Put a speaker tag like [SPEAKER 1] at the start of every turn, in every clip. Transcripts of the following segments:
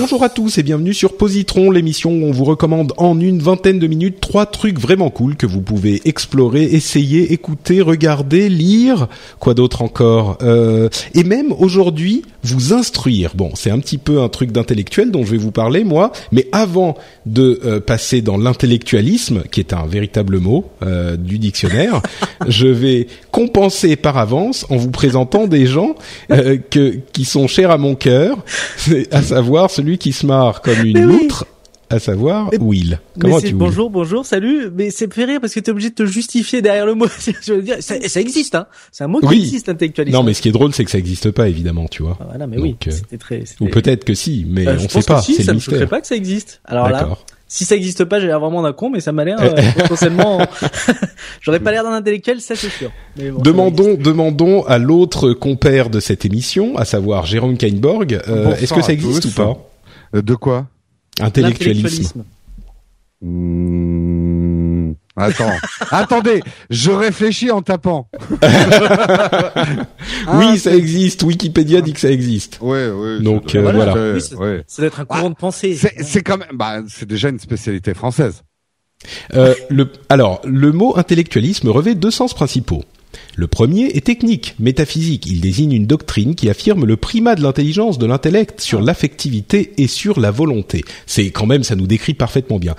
[SPEAKER 1] Bonjour à tous et bienvenue sur Positron, l'émission où on vous recommande en une vingtaine de minutes trois trucs vraiment cool que vous pouvez explorer, essayer, écouter, regarder, lire, quoi d'autre encore, euh, et même aujourd'hui vous instruire. Bon, c'est un petit peu un truc d'intellectuel dont je vais vous parler moi, mais avant de euh, passer dans l'intellectualisme, qui est un véritable mot euh, du dictionnaire, je vais compenser par avance en vous présentant des gens que qui sont chers à mon cœur, à savoir celui qui se marre comme une
[SPEAKER 2] Mais oui.
[SPEAKER 1] loutre, à savoir
[SPEAKER 2] Mais-
[SPEAKER 1] Will.
[SPEAKER 2] Mais
[SPEAKER 1] Comment
[SPEAKER 2] c'est-
[SPEAKER 1] tu
[SPEAKER 2] bonjour, bonjour, salut. Mais c'est fait rire parce que t'es obligé de te justifier derrière le mot. Je veux dire, ça, ça existe, hein. C'est un mot qui
[SPEAKER 1] Oui.
[SPEAKER 2] existe, l'intellectualisme.
[SPEAKER 1] Non, mais ce qui est drôle, c'est que ça n'existe pas, évidemment, tu vois.
[SPEAKER 2] Ah, voilà, mais oui.
[SPEAKER 1] Euh,
[SPEAKER 2] très.
[SPEAKER 1] Ou peut-être que si, mais
[SPEAKER 2] Euh,
[SPEAKER 1] on
[SPEAKER 2] je
[SPEAKER 1] sait pas.
[SPEAKER 2] que si,
[SPEAKER 1] c'est
[SPEAKER 2] ça
[SPEAKER 1] le
[SPEAKER 2] me
[SPEAKER 1] mystère.
[SPEAKER 2] pas que ça existe. Alors là,
[SPEAKER 1] D'accord.
[SPEAKER 2] si ça existe pas, j'ai l'air vraiment d'un con, mais ça m'a l'air euh, potentiellement. J'aurais pas l'air d'un intellectuel, ça c'est sûr. Mais bon,
[SPEAKER 1] Demandons, demandons à l'autre compère de cette émission, à savoir Jérôme Kainborg, euh, est-ce que ça existe ou pas?
[SPEAKER 3] De quoi?
[SPEAKER 1] Intellectualisme.
[SPEAKER 3] Hmm, Attends, attendez, je réfléchis en tapant.
[SPEAKER 1] Oui,
[SPEAKER 3] Ah,
[SPEAKER 1] ça existe. Wikipédia dit que ça existe.
[SPEAKER 3] Ouais, ouais.
[SPEAKER 1] Donc,
[SPEAKER 3] ça
[SPEAKER 1] euh, voilà.
[SPEAKER 3] ouais,
[SPEAKER 2] Oui, c'est-
[SPEAKER 3] ouais.
[SPEAKER 2] Ça doit être un courant de pensée.
[SPEAKER 3] C'est c'est quand même, bah, c'est déjà une spécialité française.
[SPEAKER 1] Euh, le, alors, le mot intellectualisme revêt deux sens principaux. Le premier est technique, métaphysique. Il désigne une doctrine qui affirme le primat de l'intelligence, de l'intellect sur l'affectivité et sur la volonté. C'est quand même, ça nous décrit parfaitement bien.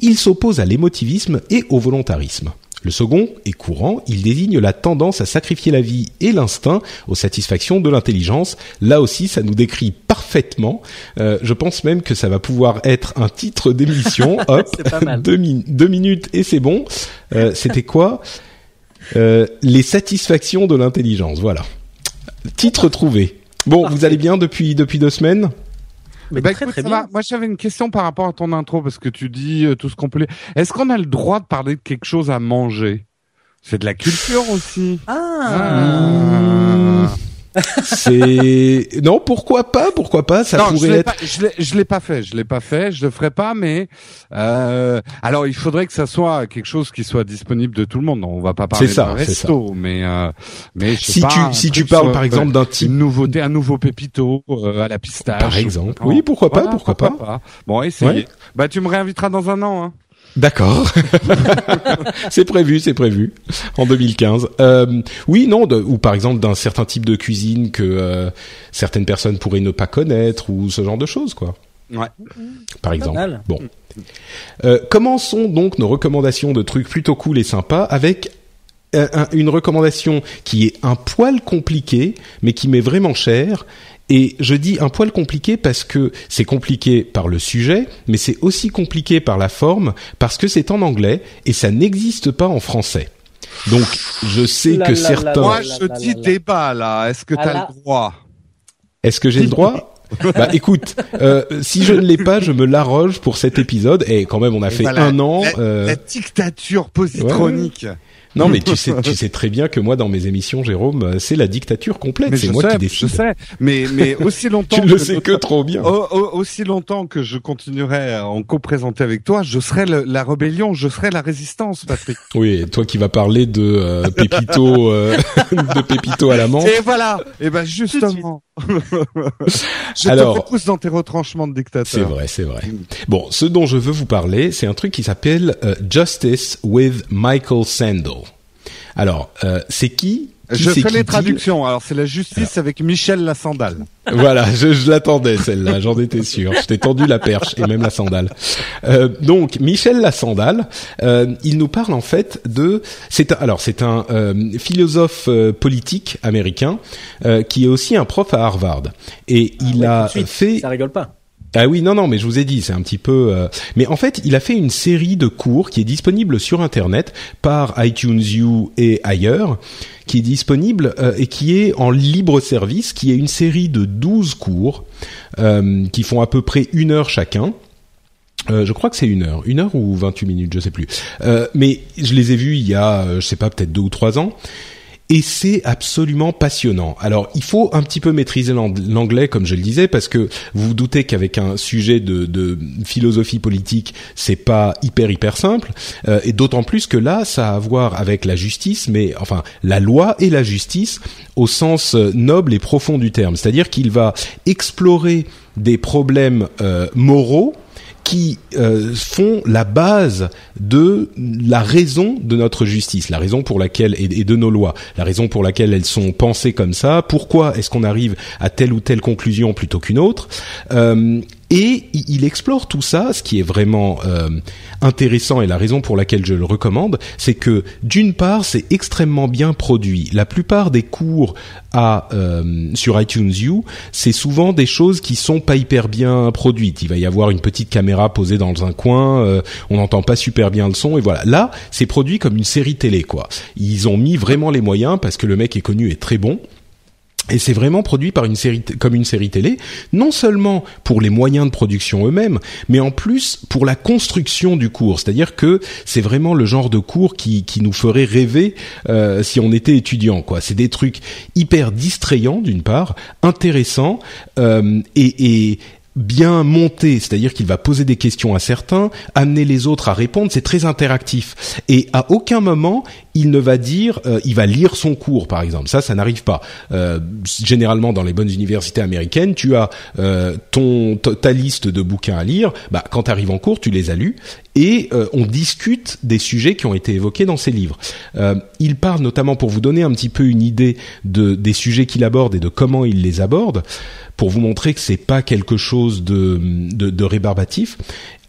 [SPEAKER 1] Il s'oppose à l'émotivisme et au volontarisme. Le second est courant, il désigne la tendance à sacrifier la vie et l'instinct aux satisfactions de l'intelligence. Là aussi, ça nous décrit parfaitement. Euh, je pense même que ça va pouvoir être un titre d'émission. Hop,
[SPEAKER 2] C'est pas mal.
[SPEAKER 1] deux, min- deux minutes et c'est bon. Euh, C'était quoi? Euh, Les satisfactions de l'intelligence. Voilà. Titre trouvé. Bon,
[SPEAKER 2] Parfait.
[SPEAKER 1] vous allez bien depuis depuis deux semaines?
[SPEAKER 2] Mais
[SPEAKER 3] Bah,
[SPEAKER 2] très
[SPEAKER 3] écoute,
[SPEAKER 2] très bien.
[SPEAKER 3] va. Moi, j'avais une question par rapport à ton intro parce que tu dis euh, tout ce qu'on peut. lire. Est-ce qu'on a le droit de parler de quelque chose à manger? C'est de la culture aussi.
[SPEAKER 2] Ah.
[SPEAKER 1] C'est non, pourquoi pas Pourquoi pas Ça
[SPEAKER 3] non, je
[SPEAKER 1] pourrait
[SPEAKER 3] l'ai
[SPEAKER 1] être.
[SPEAKER 3] pas, je l'ai, je l'ai pas fait, je l'ai pas fait, je le ferai pas, mais euh, alors il faudrait que ça soit quelque chose qui soit disponible de tout le monde. On va pas parler
[SPEAKER 1] ça, c'est
[SPEAKER 3] resto, mais euh, mais je sais
[SPEAKER 1] Si
[SPEAKER 3] pas,
[SPEAKER 1] tu si tu parles par exemple d'un type
[SPEAKER 3] une nouveauté, un nouveau pépito euh, à la pistache,
[SPEAKER 1] Par exemple.
[SPEAKER 3] ou-
[SPEAKER 1] Oui, pourquoi pas,
[SPEAKER 3] Voilà,
[SPEAKER 1] pourquoi pas.
[SPEAKER 3] Bon, essayez.
[SPEAKER 1] Ouais.
[SPEAKER 3] Bah tu me réinviteras dans un an. Hein.
[SPEAKER 1] D'accord. c'est prévu, c'est prévu. En 2015. Euh, oui, non, de- ou par exemple d'un certain type de cuisine que euh, certaines personnes pourraient ne pas connaître ou ce genre de choses, quoi.
[SPEAKER 3] Ouais.
[SPEAKER 1] Par exemple. Bon. Euh, commençons donc nos recommandations de trucs plutôt cool et sympas avec une recommandation qui est un poil compliquée, mais qui m'est vraiment chère. Et je dis un poil compliqué parce que c'est compliqué par le sujet, mais c'est aussi compliqué par la forme, parce que c'est en anglais et ça n'existe pas en français. Donc, je sais
[SPEAKER 2] La,
[SPEAKER 1] que
[SPEAKER 2] la, la,
[SPEAKER 1] certains...
[SPEAKER 3] Moi, je dis débat là. Est-ce que
[SPEAKER 2] Ah,
[SPEAKER 3] t'as le droit?
[SPEAKER 1] Est-ce que j'ai le droit? Bah écoute, euh, si je ne l'ai pas, je me l'arroge pour cet épisode. Et quand même, on a fait
[SPEAKER 3] Voilà,
[SPEAKER 1] un an.
[SPEAKER 3] La,
[SPEAKER 1] euh,
[SPEAKER 3] la dictature positronique.
[SPEAKER 1] Non, mais tu sais, tu sais très bien que moi, dans mes émissions, Jérôme, euh, c'est la dictature complète. C'est moi
[SPEAKER 3] sais,
[SPEAKER 1] qui décide.
[SPEAKER 3] je sais. Mais mais aussi longtemps.
[SPEAKER 1] Tu ne le
[SPEAKER 3] que
[SPEAKER 1] sais que trop bien.
[SPEAKER 3] Au- au- aussi longtemps que je continuerai à en co-présenter avec toi, je serai le- la rébellion, je serai la résistance, Patrick.
[SPEAKER 1] Oui, et toi qui vas parler de euh, Pépito, euh, de Pépito à la menthe.
[SPEAKER 3] Et voilà. Et ben justement, je
[SPEAKER 1] Alors-
[SPEAKER 3] te repousse dans tes retranchements de dictateur.
[SPEAKER 1] C'est vrai, c'est vrai. Bon, ce dont je veux vous parler, c'est un truc qui s'appelle euh, Justice with Michael Sandel. Alors, euh, c'est qui Qui
[SPEAKER 3] Je fais les traductions. Alors c'est la justice avec Michel la sandale.
[SPEAKER 1] voilà, je, je l'attendais celle-là, j'en étais sûr. Je t'ai tendu la perche et même la sandale. Euh, donc Michel la sandale, euh, il nous parle en fait de c'est un, alors c'est un euh, philosophe euh, politique américain euh, qui est aussi un prof à Harvard et il
[SPEAKER 2] Ouais,
[SPEAKER 1] a fait
[SPEAKER 2] Ça rigole pas.
[SPEAKER 1] Ah oui, non, non, mais je vous ai dit, c'est un petit peu. euh, Mais en fait, il a fait une série de cours qui est disponible sur Internet par iTunes U et ailleurs, qui est disponible euh, et qui est en libre service, qui est une série de 12 cours euh, qui font à peu près une heure chacun. Euh, je crois que c'est une heure, une heure ou 28 minutes, je sais plus. Euh, mais je les ai vus il y a, euh, je sais pas, peut-être deux ou trois ans. Et c'est absolument passionnant. Alors, il faut un petit peu maîtriser l'ang- l'anglais, comme je le disais, parce que vous vous doutez qu'avec un sujet de, de philosophie politique, c'est pas hyper hyper simple. Euh, et d'autant plus que là, ça a à voir avec la justice, mais enfin la loi et la justice au sens euh, noble et profond du terme. C'est-à-dire qu'il va explorer des problèmes euh, moraux qui euh, font la base de la raison de notre justice, la raison pour laquelle et, de nos lois, la raison pour laquelle elles sont pensées comme ça. Pourquoi est-ce qu'on arrive à telle ou telle conclusion plutôt qu'une autre Euh, et il explore tout ça. Ce qui est vraiment euh, intéressant et la raison pour laquelle je le recommande, c'est que d'une part, c'est extrêmement bien produit. La plupart des cours euh, sur iTunes U, c'est souvent des choses qui sont pas hyper bien produites. Il va y avoir une petite caméra posée dans un coin, euh, on n'entend pas super bien le son et voilà. Là, c'est produit comme une série télé quoi. Ils ont mis vraiment les moyens parce que le mec est connu et très bon. Et c'est vraiment produit par une série comme une série télé, non seulement pour les moyens de production eux-mêmes, mais en plus pour la construction du cours. C'est-à-dire que c'est vraiment le genre de cours qui, qui nous ferait rêver euh, si on était étudiant. Quoi, c'est des trucs hyper distrayants d'une part, intéressants euh, et, et bien monté, c'est-à-dire qu'il va poser des questions à certains, amener les autres à répondre, c'est très interactif. Et à aucun moment, il ne va dire, euh, il va lire son cours, par exemple. Ça, ça n'arrive pas. Euh, généralement, dans les bonnes universités américaines, tu as euh, ton ta liste de bouquins à lire. Bah, quand tu arrives en cours, tu les as lus et on discute des sujets qui ont été évoqués dans ces livres. Il parle notamment pour vous donner un petit peu une idée de des sujets qu'il aborde et de comment il les aborde pour vous montrer que c'est pas quelque chose de, de rébarbatif.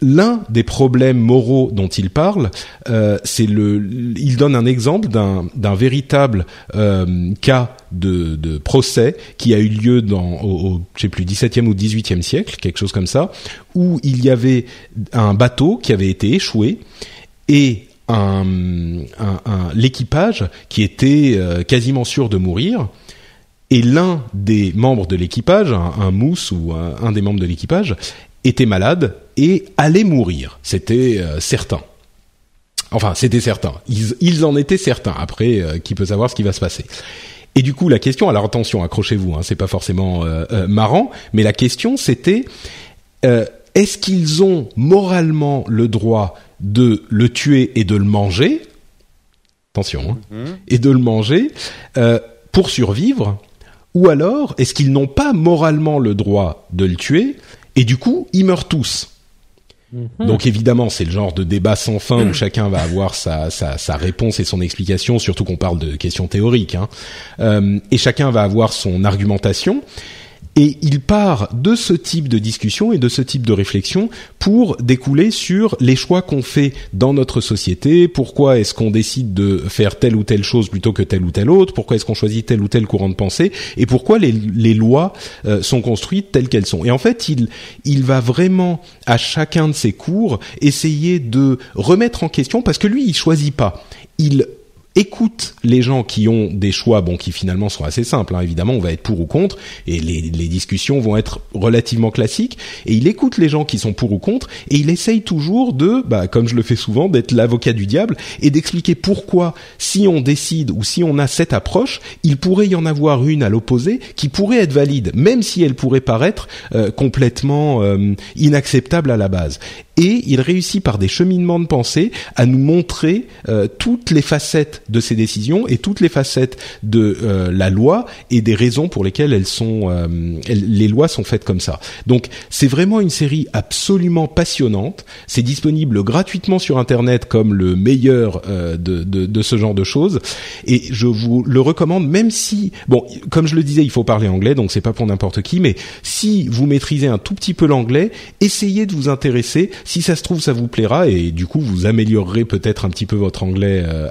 [SPEAKER 1] L'un des problèmes moraux dont il parle, euh, c'est le. Il donne un exemple d'un véritable euh, cas de, de procès qui a eu lieu dans au, au sais plus 17e ou 18e siècle, quelque chose comme ça, où il y avait un bateau qui avait été échoué et un, l'équipage qui était euh, quasiment sûr de mourir et l'un des membres de l'équipage, un, mousse ou un des membres de l'équipage, était malade et allait mourir. C'était euh, certain. Enfin, c'était certain. Ils, ils en étaient certains. Après, euh, qui peut savoir ce qui va se passer Et du coup, la question. Alors attention, accrochez-vous. Hein, c'est pas forcément euh, marrant, mais la question c'était est-ce qu'ils ont moralement le droit de le tuer et de le manger? Attention. hein, et de le manger pour survivre? Ou alors est-ce qu'ils n'ont pas moralement le droit de le tuer et du coup ils meurent tous donc évidemment, c'est le genre de débat sans fin où chacun va avoir sa, sa, sa réponse et son explication, surtout qu'on parle de questions théoriques. Hein. Euh, et chacun va avoir son argumentation. Et il part de ce type de discussion et de ce type de réflexion pour découler sur les choix qu'on fait dans notre société. Pourquoi est-ce qu'on décide de faire telle ou telle chose plutôt que telle ou telle autre? Pourquoi est-ce qu'on choisit tel ou tel courant de pensée? Et pourquoi les, lois euh, sont construites telles qu'elles sont? Et en fait, il, il va vraiment à chacun de ses cours essayer de remettre en question parce que lui, il choisit pas. Il écoute les gens qui ont des choix, bon, qui finalement sont assez simples. Hein, évidemment, on va être pour ou contre, et les, les discussions vont être relativement classiques. Et il écoute les gens qui sont pour ou contre, et il essaye toujours de, bah, comme je le fais souvent, d'être l'avocat du diable et d'expliquer pourquoi, si on décide ou si on a cette approche, il pourrait y en avoir une à l'opposé qui pourrait être valide, même si elle pourrait paraître euh, complètement euh, inacceptable à la base. Et il réussit par des cheminements de pensée à nous montrer euh, toutes les facettes de ces décisions et toutes les facettes de euh, la loi et des raisons pour lesquelles elles sont, euh, les lois sont faites comme ça. Donc c'est vraiment une série absolument passionnante. C'est disponible gratuitement sur Internet comme le meilleur euh, de, de, de, ce genre de choses. Et je vous le recommande, même si, bon, comme je le disais, il faut parler anglais, donc c'est pas pour n'importe qui, mais si vous maîtrisez un tout petit peu l'anglais, essayez de vous intéresser. Si ça se trouve, ça vous plaira et du coup, vous améliorerez peut-être un petit peu votre anglais euh,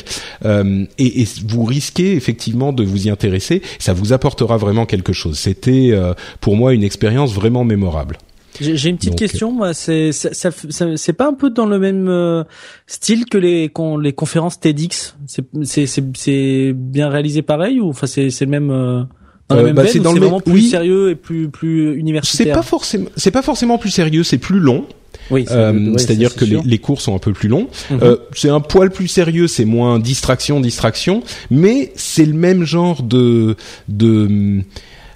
[SPEAKER 1] avec. Euh, et, et, vous risquez effectivement de vous y intéresser. Ça vous apportera vraiment quelque chose. C'était euh, pour moi une expérience vraiment mémorable.
[SPEAKER 2] J'ai une petite question, moi. C'est ça, c'est pas un peu dans le même euh, style que les les conférences TEDx? C'est c'est bien réalisé pareil ou enfin c'est c'est le même. Euh, dans euh, bah, c'est dans le vraiment plus sérieux et plus plus universitaire.
[SPEAKER 1] C'est pas forcément c'est pas forcément plus sérieux, c'est plus long. Oui, euh, c'est-à-dire que les, les, cours sont un peu plus longs. Mhm. euh, c'est un poil plus sérieux, c'est moins distraction, distraction, mais c'est le même genre de de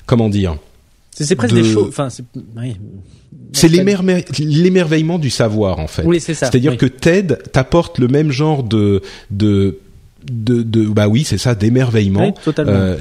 [SPEAKER 1] comment dire.
[SPEAKER 2] C'est presque des choses. Enfin, c'est oui.
[SPEAKER 1] L'émerveillement du savoir en fait.
[SPEAKER 2] Oui, c'est ça.
[SPEAKER 1] C'est-à-dire que TED t'apporte le même genre de de de, de bah oui, c'est ça, d'émerveillement.
[SPEAKER 2] Oui, totalement. Euh,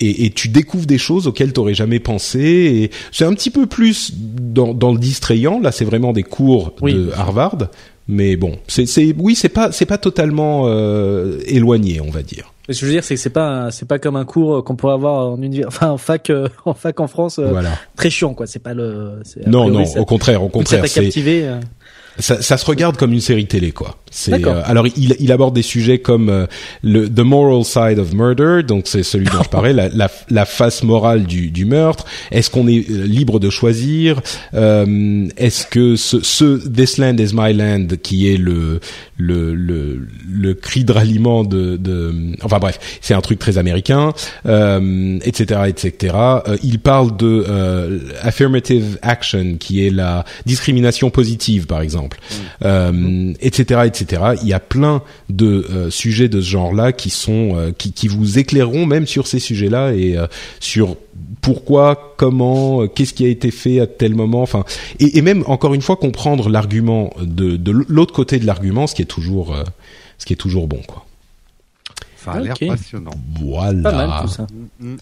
[SPEAKER 1] et, et, tu découvres des choses auxquelles tu n'aurais jamais pensé. Et c'est un petit peu plus dans, dans le distrayant. Là, c'est vraiment des cours de Harvard. Mais bon, c'est, c'est, oui, c'est pas, c'est pas totalement euh, éloigné, on va dire.
[SPEAKER 2] Ce que je veux dire, c'est que c'est pas, c'est pas comme un cours qu'on pourrait avoir en enfin en fac, euh, en fac en France, euh, voilà. très chiant, quoi. C'est pas le.
[SPEAKER 1] Non, non, au contraire, au contraire.
[SPEAKER 2] Ça captivé
[SPEAKER 1] ça, ça, se regarde comme une série télé, quoi. C'est euh, alors il, il, aborde des sujets comme euh, le the moral side of murder, donc c'est celui dont je parlais, la, la, la, face morale du, du meurtre. Est-ce qu'on est euh, libre de choisir? Est-ce que ce, ce This Land is My Land, qui est le le le, le cri de ralliement de, de enfin bref, c'est un truc très américain, etc., etc. il parle de affirmative action, qui est la discrimination positive, par exemple euh, etc., etc. Il y a plein de euh, sujets de ce genre-là euh, qui, vous éclaireront même sur ces sujets-là et sur pourquoi, comment, qu'est-ce qui a été fait à tel moment, enfin, et, même encore une fois comprendre l'argument de, de l'autre côté de l'argument, ce qui est toujours, ce qui est toujours bon, quoi.
[SPEAKER 3] Ça a l'air passionnant.
[SPEAKER 1] Voilà.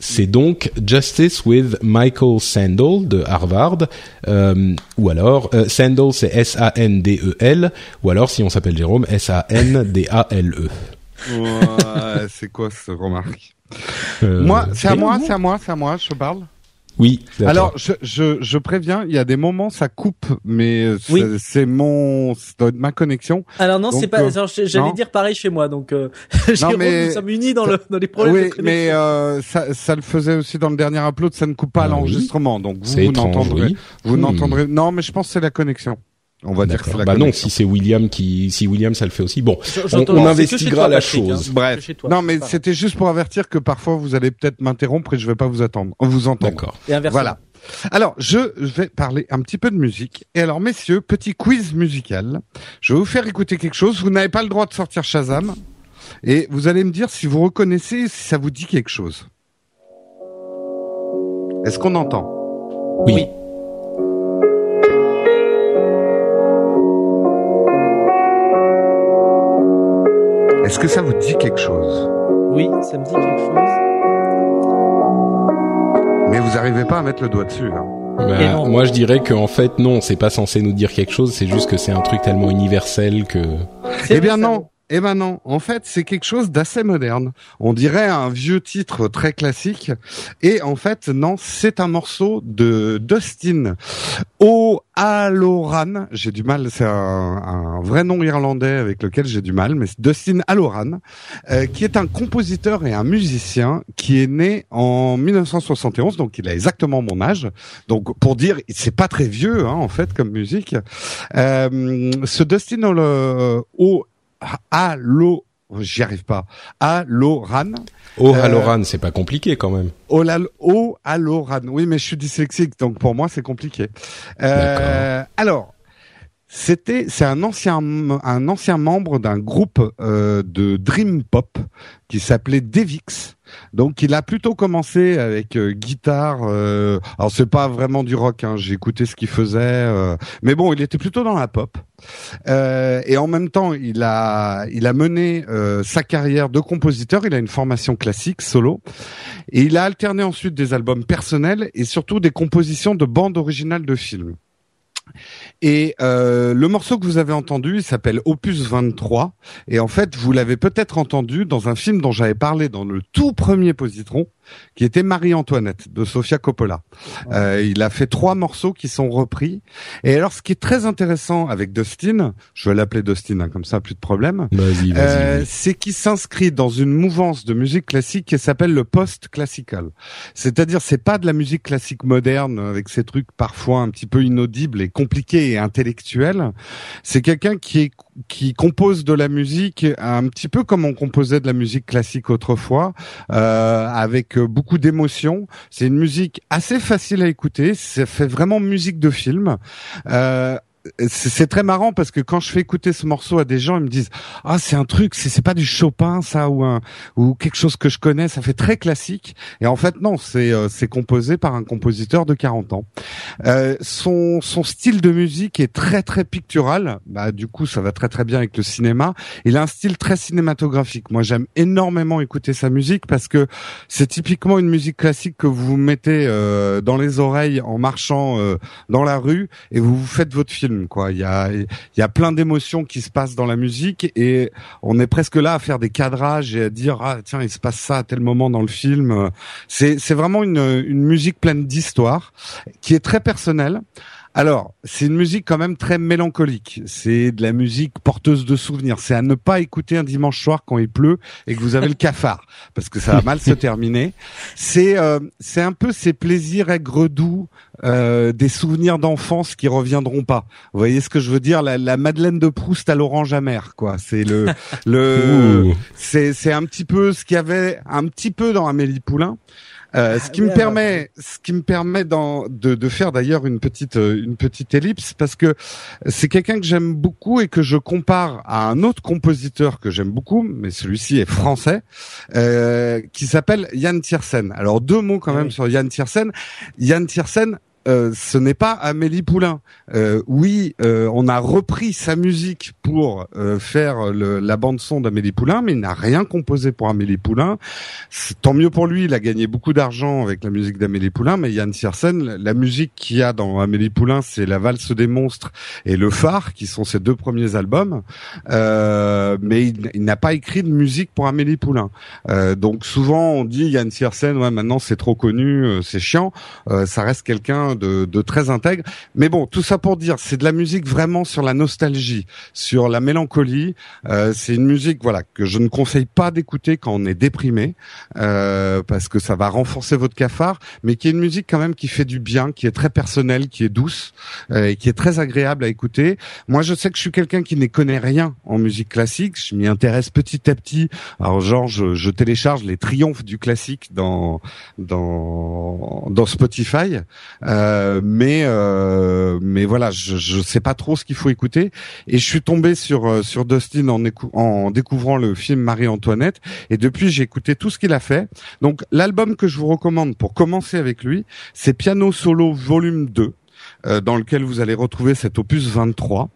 [SPEAKER 1] C'est donc Justice with Michael Sandel de Harvard, euh, ou alors euh, Sandel c'est S-A-N-D-E-L, ou alors si on s'appelle Jérôme S-A-N-D-A-L-E.
[SPEAKER 3] ouais, c'est quoi ce remarque? Euh, Moi, c'est à moi, c'est à moi, c'est à moi, je parle.
[SPEAKER 1] Oui.
[SPEAKER 3] Alors, je, je, je, préviens, il y a des moments ça coupe, mais c'est mon, ma connexion.
[SPEAKER 2] Alors non, c'est pas. Euh, j'allais dire pareil chez moi, donc euh, non, mais, nous sommes unis dans, le, dans les problèmes.
[SPEAKER 3] Oui, mais euh, ça, ça le faisait aussi dans le dernier upload, ça ne coupe pas ah l'enregistrement, donc vous, vous n'entendrez, vous hmm. n'entendrez. Non, mais je pense que c'est la connexion. On va dire que c'est la
[SPEAKER 1] bah non, si c'est William qui, si William ça le fait aussi. Bon, on, investiguera la chose.
[SPEAKER 3] Hein, Bref. Non, mais c'était juste pour avertir que parfois vous allez peut-être m'interrompre et je vais pas vous attendre, vous entendre.
[SPEAKER 1] D'accord.
[SPEAKER 3] Voilà. Alors, je vais parler un petit peu de musique. Et alors, messieurs, petit quiz musical. Je vais vous faire écouter quelque chose. Vous n'avez pas le droit de sortir Shazam. Et vous allez me dire si vous reconnaissez, si ça vous dit quelque chose. Est-ce qu'on entend?
[SPEAKER 1] Oui.
[SPEAKER 3] Est-ce que ça vous dit quelque chose
[SPEAKER 2] Oui, ça me dit quelque chose.
[SPEAKER 3] Mais vous n'arrivez pas à mettre le doigt dessus. Hein.
[SPEAKER 1] Bah, moi, je dirais qu'en fait, non, c'est pas censé nous dire quelque chose. C'est juste que c'est un truc tellement universel que.
[SPEAKER 3] Eh bien non. Eh ben non, en fait, c'est quelque chose d'assez moderne. On dirait un vieux titre très classique. Et en fait, non, c'est un morceau de Dustin O'Halloran. J'ai du mal, c'est un, vrai nom irlandais avec lequel j'ai du mal, mais c'est Dustin Halloran, euh, qui est un compositeur et un musicien qui est né en 1971, donc il a exactement mon âge. Donc pour dire, c'est pas très vieux, hein, en fait, comme musique. Euh, ce Dustin O'Halloran Allo, j'y arrive pas. Aloran.
[SPEAKER 1] Oh, Aloran, c'est pas compliqué quand même.
[SPEAKER 3] Oh, oh, Aloran. Oui, mais je suis dyslexique, donc pour moi c'est compliqué. Euh, alors, c'était, c'est un ancien, un ancien membre d'un groupe euh, de dream pop qui s'appelait Devix. Donc il a plutôt commencé avec euh, guitare. Euh, alors c'est pas vraiment du rock. Hein, J'ai écouté ce qu'il faisait, euh, mais bon, il était plutôt dans la pop. Euh, et en même temps, il a il a mené sa carrière de compositeur. Il a une formation classique solo, et il a alterné ensuite des albums personnels et surtout des compositions de bandes originales de films. Et euh, le morceau que vous avez entendu, il s'appelle Opus 23. Et en fait, vous l'avez peut-être entendu dans un film dont j'avais parlé dans le tout premier Positron, qui était Marie-Antoinette de Sofia Coppola. Euh, il a fait trois morceaux qui sont repris. Et alors, ce qui est très intéressant avec Dustin, je vais l'appeler Dustin, hein, comme ça, plus de problème, euh, c'est qu'il s'inscrit dans une mouvance de musique classique qui s'appelle le post-classical. C'est-à-dire, c'est pas de la musique classique moderne avec ces trucs parfois un petit peu inaudibles et compliqués et intellectuels. C'est quelqu'un qui est qui compose de la musique un petit peu comme on composait de la musique classique autrefois, euh, avec beaucoup d'émotions. C'est une musique assez facile à écouter. Ça fait vraiment musique de film. Euh, c'est très marrant parce que quand je fais écouter ce morceau à des gens, ils me disent ah c'est un truc, c'est pas du Chopin ça ou un ou quelque chose que je connais, ça fait très classique. Et en fait non, c'est euh, c'est composé par un compositeur de 40 ans. Euh, son son style de musique est très très pictural. Bah du coup ça va très très bien avec le cinéma. Il a un style très cinématographique. Moi j'aime énormément écouter sa musique parce que c'est typiquement une musique classique que vous mettez euh, dans les oreilles en marchant euh, dans la rue et vous vous faites votre film quoi. Il y a y a plein d'émotions qui se passent dans la musique et on est presque là à faire des cadrages et à dire ah tiens il se passe ça à tel moment dans le film. C'est c'est vraiment une une musique pleine d'histoire qui est très personnelle. Alors, c'est une musique quand même très mélancolique. C'est de la musique porteuse de souvenirs. C'est à ne pas écouter un dimanche soir quand il pleut et que vous avez le cafard, parce que ça va mal se terminer. C'est euh, c'est un peu ces plaisirs aigres doux, euh, des souvenirs d'enfance qui reviendront pas. Vous voyez ce que je veux dire? La, la Madeleine de Proust à l'orange amer, quoi. C'est le le c'est c'est un petit peu ce qu'il y avait un petit peu dans Amélie Poulain. Euh, ce qui me permet, ce qui me permet de, de faire d'ailleurs une petite euh, une petite ellipse parce que c'est quelqu'un que j'aime beaucoup et que je compare à un autre compositeur que j'aime beaucoup, mais celui-ci est français, euh, qui s'appelle Yann Tiersen. Alors deux mots quand même sur Yann Tiersen. Yann Tiersen euh, ce n'est pas Amélie Poulain. Euh, oui, euh, on a repris sa musique pour faire la bande son d'Amélie Poulain, mais il n'a rien composé pour Amélie Poulain. Tant mieux pour lui, il a gagné beaucoup d'argent avec la musique d'Amélie Poulain, mais Yann Siersen, la musique qu'il y a dans Amélie Poulain, c'est La valse des monstres et Le phare, qui sont ses deux premiers albums. mais il, n'a pas écrit de musique pour Amélie Poulain. donc souvent on dit Yann Siersen, ouais maintenant c'est trop connu, c'est chiant. ça reste quelqu'un de, très intègre. Mais bon, tout ça pour dire, c'est de la musique vraiment sur la nostalgie, sur la mélancolie. Euh, c'est une musique, voilà, que je ne conseille pas d'écouter quand on est déprimé, euh, parce que ça va renforcer votre cafard, mais qui est une musique quand même qui fait du bien, qui est très personnelle, qui est douce euh, et qui est très agréable à écouter. Moi, je sais que je suis quelqu'un qui ne connaît rien en musique classique. Je m'y intéresse petit à petit. Alors, genre, je, je télécharge les triomphes du classique dans dans dans Spotify. Euh, euh, mais euh, mais voilà, je je sais pas trop ce qu'il faut écouter et je suis tombé sur euh, sur Dustin en en découvrant le film Marie-Antoinette et depuis j'ai écouté tout ce qu'il a fait. Donc l'album que je vous recommande pour commencer avec lui, c'est Piano Solo Volume 2 dans lequel vous allez retrouver cet opus 23.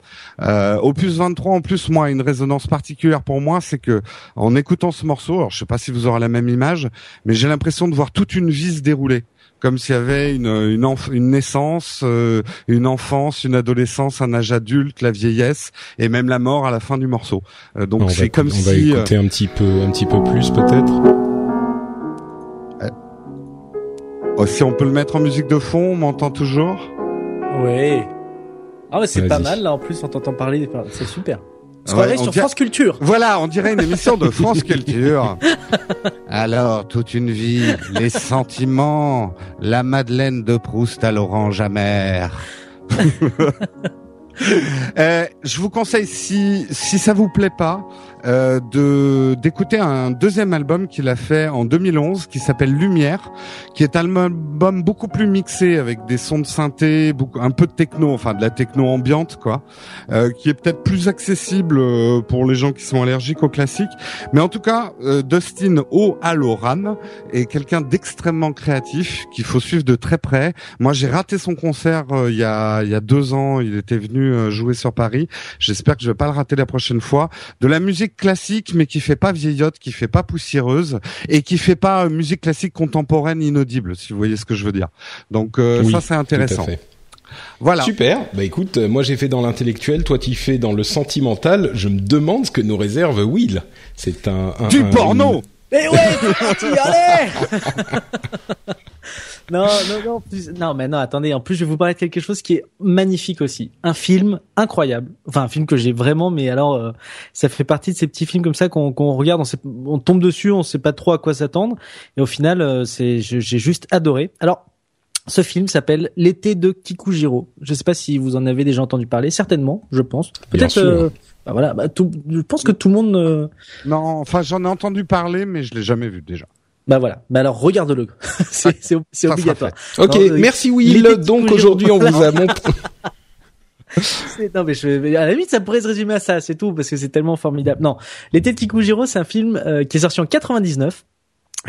[SPEAKER 3] Euh, opus 23 en plus moi une résonance particulière pour moi, c'est que en écoutant ce morceau, alors je sais pas si vous aurez la même image, mais j'ai l'impression de voir toute une vie se dérouler comme s'il y avait une, une, une naissance, euh, une enfance, une adolescence, un âge adulte, la vieillesse et même la mort à la fin du morceau. Euh, donc c'est comme
[SPEAKER 1] si
[SPEAKER 3] on
[SPEAKER 1] va écouter un petit peu, un petit peu plus peut-être.
[SPEAKER 3] Oh, si on peut le mettre en musique de fond, on m'entend toujours?
[SPEAKER 2] Oui. Ah ouais, c'est pas mal là. En plus, on t'entend parler. C'est super. Sur France Culture.
[SPEAKER 3] Voilà, on dirait une émission de France Culture. Alors, toute une vie, les sentiments, la Madeleine de Proust à l'orange amère. euh, je vous conseille, si si ça vous plaît pas, euh, de d'écouter un deuxième album qu'il a fait en 2011 qui s'appelle Lumière, qui est un album beaucoup plus mixé avec des sons de synthé, un peu de techno, enfin de la techno ambiante quoi, euh, qui est peut-être plus accessible euh, pour les gens qui sont allergiques au classique. Mais en tout cas, euh, Dustin O'Halloran est quelqu'un d'extrêmement créatif qu'il faut suivre de très près. Moi, j'ai raté son concert il y a il y a deux ans. Il était venu jouer sur Paris. J'espère que je vais pas le rater la prochaine fois. De la musique classique, mais qui fait pas vieillotte, qui fait pas poussiéreuse et qui fait pas musique classique contemporaine inaudible, si vous voyez ce que je veux dire. Donc ça, c'est intéressant.
[SPEAKER 1] Voilà. Super. Bah écoute, euh, moi j'ai fait dans l'intellectuel, toi tu fais dans le sentimental. Je me demande ce que nous réserve Will. C'est un, un,
[SPEAKER 3] du porno.
[SPEAKER 2] Eh ouais, tu allez Non, non, non, non, mais non, attendez. En plus, je vais vous parler de quelque chose qui est magnifique aussi. Un film incroyable. Enfin, un film que j'ai vraiment, mais alors, euh, ça fait partie de ces petits films comme ça qu'on qu'on regarde, on, on, tombe dessus, on sait pas trop à quoi s'attendre, et au final, euh, c'est, j'ai juste adoré. Alors, ce film s'appelle L'été de Kikujiro. Je ne sais pas si vous en avez déjà entendu parler, certainement, je pense.
[SPEAKER 1] Peut-être.
[SPEAKER 2] Bah voilà, bah, tout, je pense que tout le monde. Euh...
[SPEAKER 3] Non, enfin j'en ai entendu parler, mais je l'ai jamais vu déjà.
[SPEAKER 2] Bah voilà. Bah alors regarde-le. c'est c'est obligatoire.
[SPEAKER 1] Ok, merci Will. Donc aujourd'hui on vous a montré.
[SPEAKER 2] non mais je à la limite ça pourrait se résumer à ça, c'est tout parce que c'est tellement formidable. Non, l'été de Kikujiro, c'est un film euh, qui est sorti en 99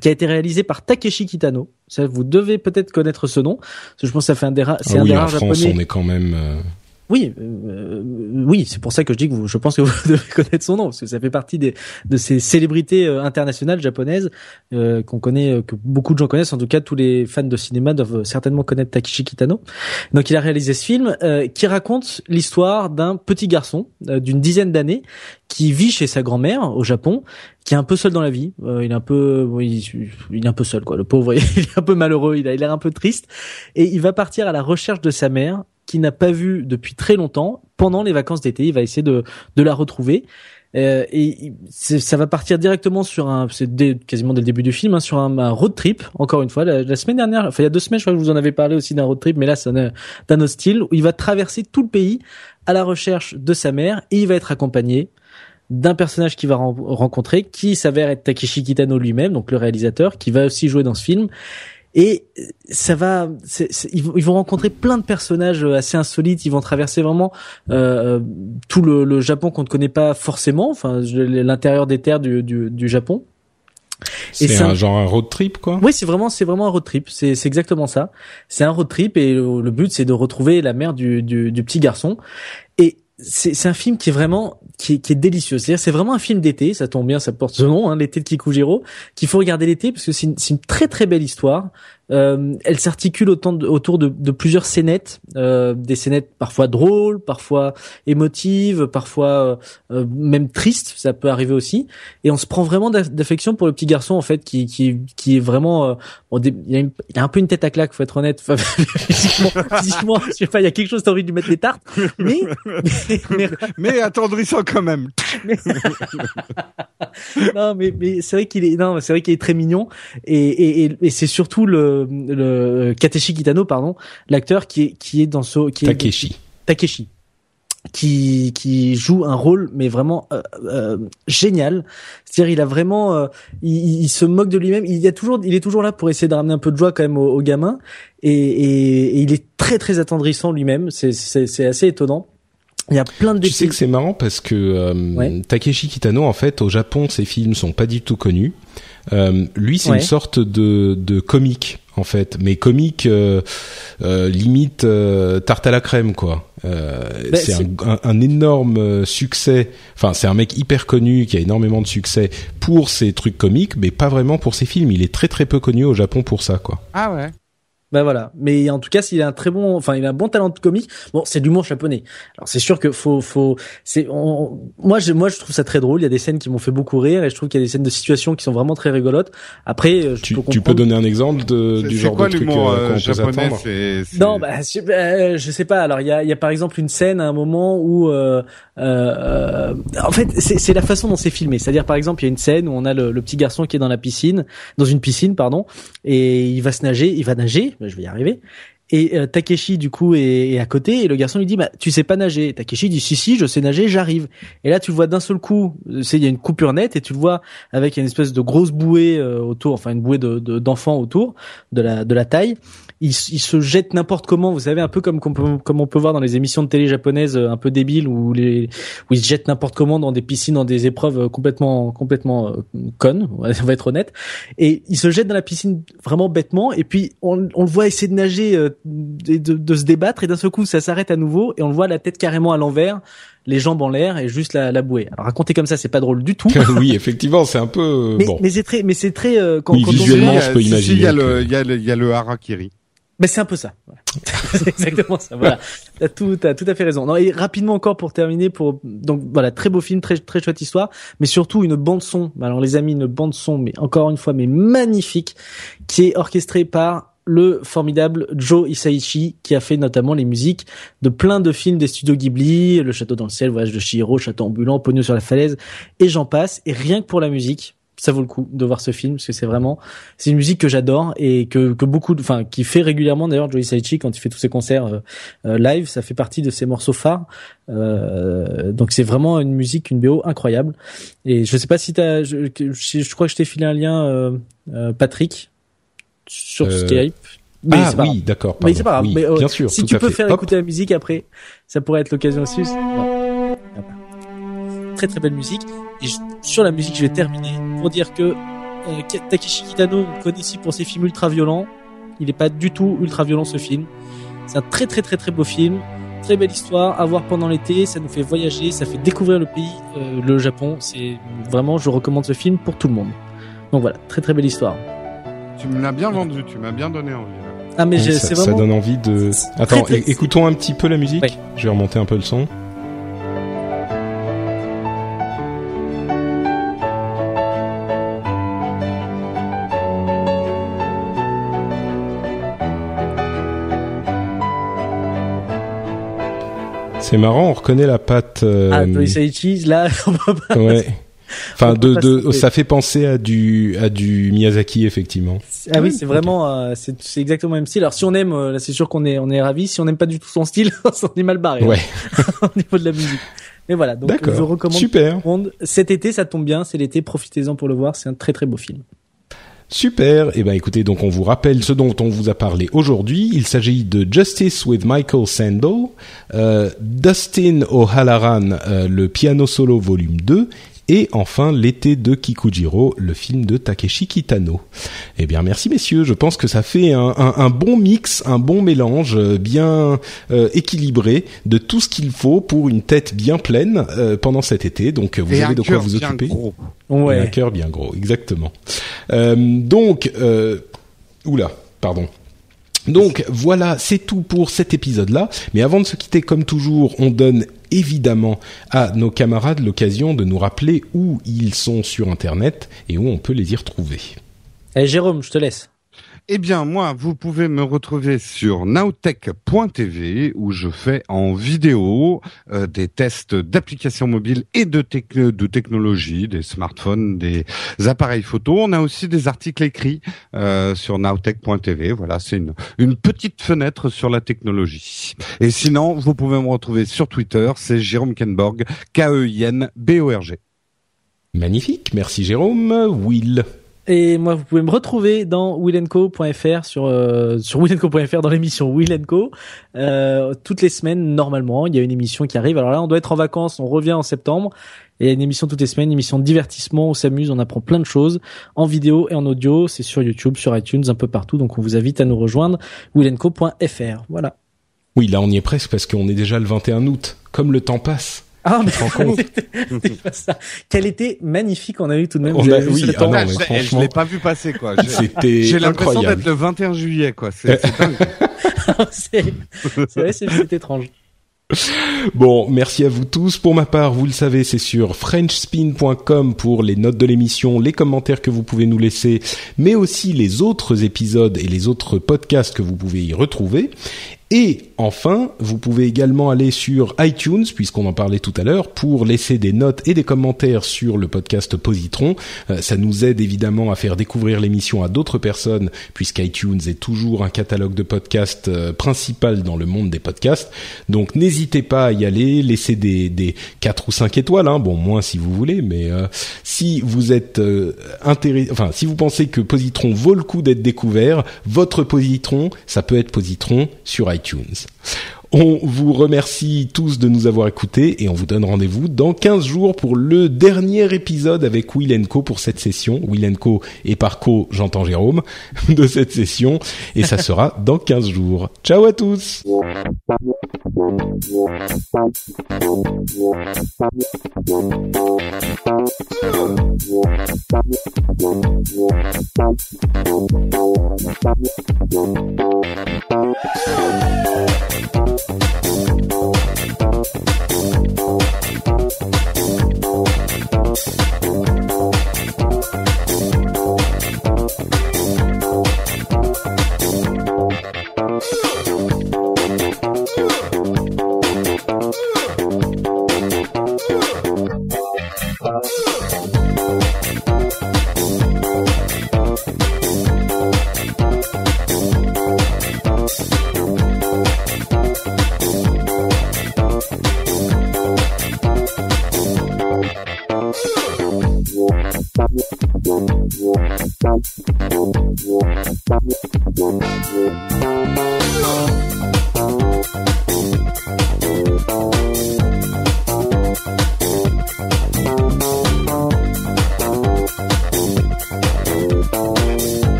[SPEAKER 2] qui a été réalisé par Takeshi Kitano. Ça, vous devez peut-être connaître ce nom. Parce que je pense que ça fait un des rares.
[SPEAKER 1] C'est ah un des rares japonais. on est quand même. Euh,
[SPEAKER 2] oui, euh, oui, c'est pour ça que je dis que vous, je pense que vous devez connaître son nom parce que ça fait partie des, de ces célébrités euh, internationales japonaises euh, qu'on connaît, euh, que beaucoup de gens connaissent. En tout cas, tous les fans de cinéma doivent certainement connaître Takeshi Kitano. Donc, il a réalisé ce film qui raconte l'histoire d'un petit garçon d'une dizaine d'années qui vit chez sa grand-mère au Japon, qui est un peu seul dans la vie. il est un peu, il, il, est un peu seul quoi. Le pauvre, il est un peu malheureux. Il a l'air un peu triste et il va partir à la recherche de sa mère qu'il n'a pas vu depuis très longtemps pendant les vacances d'été. Il va essayer de, de la retrouver. Euh, et ça va partir directement sur un, c'est quasiment dès le début du film, hein, sur un, road trip. Encore une fois, la, semaine dernière, enfin il y a deux semaines, je crois que vous en avais parlé aussi d'un road trip, mais là c'est d'un style où il va traverser tout le pays à la recherche de sa mère et il va être accompagné d'un personnage qu'il va rencontrer, qui s'avère être Takeshi Kitano lui-même, donc le réalisateur, qui va aussi jouer dans ce film et ça va, ils, vont rencontrer plein de personnages assez insolites. Ils vont traverser vraiment euh, tout le, le Japon qu'on ne connaît pas forcément, enfin l'intérieur des terres du, du, du Japon.
[SPEAKER 1] C'est un, genre un road trip quoi?
[SPEAKER 2] Oui, c'est vraiment c'est vraiment un road trip. C'est c'est exactement ça. C'est un road trip et le, but c'est de retrouver la mère du, du, du petit garçon. Et c'est un film qui est vraiment qui est, qui est délicieux. C'est-à-dire c'est vraiment un film d'été, ça tombe bien, ça porte ce nom, hein, l'été de Kikujiro, qu'il faut regarder l'été parce que c'est une, une, très très belle histoire. Euh, elle s'articule autour de, de, plusieurs scénettes, euh, des scénettes parfois drôles, parfois émotives, parfois euh, même tristes, ça peut arriver aussi. Et on se prend vraiment d'affection pour le petit garçon en fait, qui qui, qui est vraiment, bon, il, a il, a un peu une tête à claque, faut être honnête. physiquement, physiquement, je sais pas, il y a quelque chose t'as envie de lui mettre des tartes, mais
[SPEAKER 3] mais, mais, attendrissant quand même.
[SPEAKER 2] non, mais mais c'est vrai qu'il est non, c'est vrai qu'il est très mignon et et, et c'est surtout le le, Kateshi Kitano, pardon, l'acteur qui est qui est dans ce qui
[SPEAKER 1] Takeshi.
[SPEAKER 2] Takeshi qui qui joue un rôle mais vraiment euh, euh, génial. C'est-à-dire il a vraiment euh, il, se moque de lui-même. Il y a toujours il est toujours là pour essayer de ramener un peu de joie quand même au, gamin et, et, il est très très attendrissant lui-même. C'est c'est assez étonnant. Il y a plein de.
[SPEAKER 1] Tu sais que c'est marrant parce que Takeshi Kitano en fait au Japon ses films sont pas du tout connus. lui c'est une sorte de de comique en fait, mais comique euh, euh, limite euh, tarte à la crème quoi. Euh, ben, c'est un, un, énorme succès. Enfin, c'est un mec hyper connu qui a énormément de succès pour ses trucs comiques, mais pas vraiment pour ses films. Il est très très peu connu au Japon pour ça quoi.
[SPEAKER 3] Ah ouais.
[SPEAKER 2] Ben voilà. Mais en tout cas, s'il a un très bon, enfin, il a un bon talent de comique. Bon, c'est de l'humour japonais. Alors c'est sûr que faut, faut, c'est, moi, je, moi, je trouve ça très drôle. Il y a des scènes qui m'ont fait beaucoup rire et je trouve qu'il y a des scènes de situation qui sont vraiment très rigolotes. Après, euh, je
[SPEAKER 1] tu,
[SPEAKER 2] peux
[SPEAKER 1] tu peux donner un exemple de, du genre de truc euh, euh japonais
[SPEAKER 2] c'est, Non, bah, je, bah, je sais pas. Alors, il y a, il y a par exemple une scène à un moment où, euh, euh, en fait, c'est la façon dont c'est filmé. C'est-à-dire, par exemple, il y a une scène où on a le, le, petit garçon qui est dans la piscine, dans une piscine, pardon, et il va se nager, il va nager, je vais y arriver, Et euh, Takeshi du coup est, est, à côté et le garçon lui dit bah tu sais pas nager. Takeshi dit si si je sais nager j'arrive. Et là tu le vois d'un seul coup, c'est il y a une coupure nette et tu le vois avec une espèce de grosse bouée euh, autour, enfin une bouée de d'enfants autour de la de la taille il, se jette n'importe comment. Vous savez, un peu comme, comme on peut voir dans les émissions de télé japonaises euh, un peu débiles où les où ils se jettent n'importe comment dans des piscines, dans des épreuves euh, complètement complètement euh, connes. On va être honnête. Et il se jette dans la piscine vraiment bêtement. Et puis on, on le voit essayer de nager, et de, de se débattre. Et d'un seul coup, ça s'arrête à nouveau et on le voit la tête carrément à l'envers les jambes en l'air et juste la, la bouée. Alors raconter comme ça, c'est pas drôle du tout.
[SPEAKER 1] oui, effectivement, c'est un peu
[SPEAKER 2] mais,
[SPEAKER 1] bon.
[SPEAKER 2] Mais c'est très, mais c'est très quand,
[SPEAKER 1] oui, visuellement, je peux imaginer.
[SPEAKER 3] Il y a le, il y a le, il y a le harakiri.
[SPEAKER 2] Mais c'est un peu ça. exactement ça. Voilà. T'as tout, t'as tout à fait raison. Non, et rapidement encore pour terminer, pour donc voilà, très beau film, très très chouette histoire, mais surtout une bande son. Alors les amis, une bande son, mais encore une fois, mais magnifique, qui est orchestrée par le formidable Joe Hisaishi qui a fait notamment les musiques de plein de films des studios Ghibli, Le Château dans le ciel, Voyage de Chihiro, Château ambulant, Pogno sur la falaise, et j'en passe. Et rien que pour la musique, ça vaut le coup de voir ce film parce que c'est vraiment c'est une musique que j'adore et que que beaucoup enfin qui fait régulièrement d'ailleurs Joey Saichi quand il fait tous ses concerts euh, euh, live ça fait partie de ses morceaux phares euh, donc c'est vraiment une musique une BO incroyable et je sais pas si t'as je, je, crois que je t'ai filé un lien euh, Patrick sur Skype
[SPEAKER 1] mais ah oui, d'accord.
[SPEAKER 2] Mais c'est pas grave.
[SPEAKER 1] mais, bien sûr.
[SPEAKER 2] Si tu peux faire écouter la musique après, ça pourrait être l'occasion aussi. Très très belle musique. Et sur la musique, je vais terminer pour dire que euh, Takeshi Kitano, on connaît ici pour ses films ultra violents. Il n'est pas du tout ultra violent ce film. C'est un très très très très beau film, très belle histoire à voir pendant l'été. Ça nous fait voyager, ça fait découvrir le pays, euh, le Japon. C'est vraiment, je recommande ce film pour tout le monde. Donc voilà, très très belle histoire.
[SPEAKER 3] Tu me l'as bien vendu, tu m'as bien donné envie.
[SPEAKER 2] Ah mais c'est vraiment.
[SPEAKER 1] Ça donne envie de. Attends, écoutons un petit peu la musique. Je vais remonter un peu le son. C'est marrant, on reconnaît la patte. Euh...
[SPEAKER 2] Ah, Toisaichi, là, on peut
[SPEAKER 1] pas. Ouais. Enfin, de, de, ça fait penser à du, à du Miyazaki, effectivement.
[SPEAKER 2] Ah oui, c'est vraiment, euh, c'est, exactement le même style. Alors, si on aime, euh, là, c'est sûr qu'on est, on est ravi. Si on n'aime pas du tout son style, on est mal barré.
[SPEAKER 1] Hein, ouais.
[SPEAKER 2] au niveau de la musique. Mais voilà, donc je recommande
[SPEAKER 1] Super.
[SPEAKER 2] Monde. Cet été, ça tombe bien, c'est l'été, profitez-en pour le voir. C'est un très très beau film.
[SPEAKER 1] Super. Eh ben, écoutez, donc on vous rappelle ce dont on vous a parlé aujourd'hui. Il s'agit de Justice with Michael Sando, euh, Dustin O'Halloran, euh, le piano solo volume 2, et enfin l'été de Kikujiro, le film de Takeshi Kitano. Eh bien, merci messieurs. Je pense que ça fait un, un, un bon mix, un bon mélange euh, bien euh, équilibré de tout ce qu'il faut pour une tête bien pleine euh, pendant cet été. Donc, vous avez de quoi vous occuper.
[SPEAKER 3] Gros.
[SPEAKER 1] Ouais. un cœur bien gros, exactement. donc, oula, pardon. Donc voilà, c'est tout pour cet épisode-là. Mais avant de se quitter, comme toujours, on donne évidemment à nos camarades l'occasion de nous rappeler où ils sont sur Internet et où on peut les y retrouver.
[SPEAKER 2] Allez Jérôme, je te laisse.
[SPEAKER 3] Eh bien, moi, vous pouvez me retrouver sur nowtech.tv où je fais en vidéo euh, des tests d'applications mobiles et de, de technologie, des smartphones, des appareils photo. On a aussi des articles écrits euh, sur nowtech.tv. Voilà, c'est une, une petite fenêtre sur la technologie. Et sinon, vous pouvez me retrouver sur Twitter, c'est Jérôme Kenborg, K-E-I-N-B-O-R-G.
[SPEAKER 1] Magnifique, merci Jérôme. Will
[SPEAKER 2] et moi, vous pouvez me retrouver dans willenco.fr sur euh, sur willenco.fr dans l'émission Willenco euh, toutes les semaines normalement. Il y a une émission qui arrive. Alors là, on doit être en vacances. On revient en septembre. Et il y a une émission toutes les semaines, une émission de divertissement. On s'amuse, on apprend plein de choses en vidéo et en audio. C'est sur YouTube, sur iTunes, un peu partout. Donc on vous invite à nous rejoindre. willenco.fr. Voilà.
[SPEAKER 1] Oui, là on y est presque parce qu'on est déjà le 21 août. Comme le temps passe.
[SPEAKER 2] Ah, mais ça. Quel été magnifique on a eu tout de même.
[SPEAKER 1] On
[SPEAKER 2] a,
[SPEAKER 1] oui,
[SPEAKER 3] ah non, mais franchement... je l'ai pas vu passer quoi.
[SPEAKER 1] C'était
[SPEAKER 3] J'ai l'impression d'être le 21 juillet quoi. C'est
[SPEAKER 2] vrai, c'est étrange.
[SPEAKER 1] Bon, merci à vous tous. Pour ma part, vous le savez, c'est sur frenchspin.com pour les notes de l'émission, les commentaires que vous pouvez nous laisser, mais aussi les autres épisodes et les autres podcasts que vous pouvez y retrouver. Et enfin, vous pouvez également aller sur iTunes, puisqu'on en parlait tout à l'heure, pour laisser des notes et des commentaires sur le podcast Positron. Euh, ça nous aide évidemment à faire découvrir l'émission à d'autres personnes, puisqu'iTunes est toujours un catalogue de podcasts euh, principal dans le monde des podcasts. Donc n'hésitez pas à y aller, laissez des, des 4 ou 5 étoiles, hein, bon moins si vous voulez, mais euh, si vous êtes intéressé, enfin si vous pensez que Positron vaut le coup d'être découvert, votre Positron, ça peut être Positron sur iTunes iTunes. On vous remercie tous de nous avoir écoutés et on vous donne rendez-vous dans 15 jours pour le dernier épisode avec Will Co pour cette session. Will Co et par Co, j'entends Jérôme, de cette session et ça sera dans 15 jours. Ciao à tous! Thank you.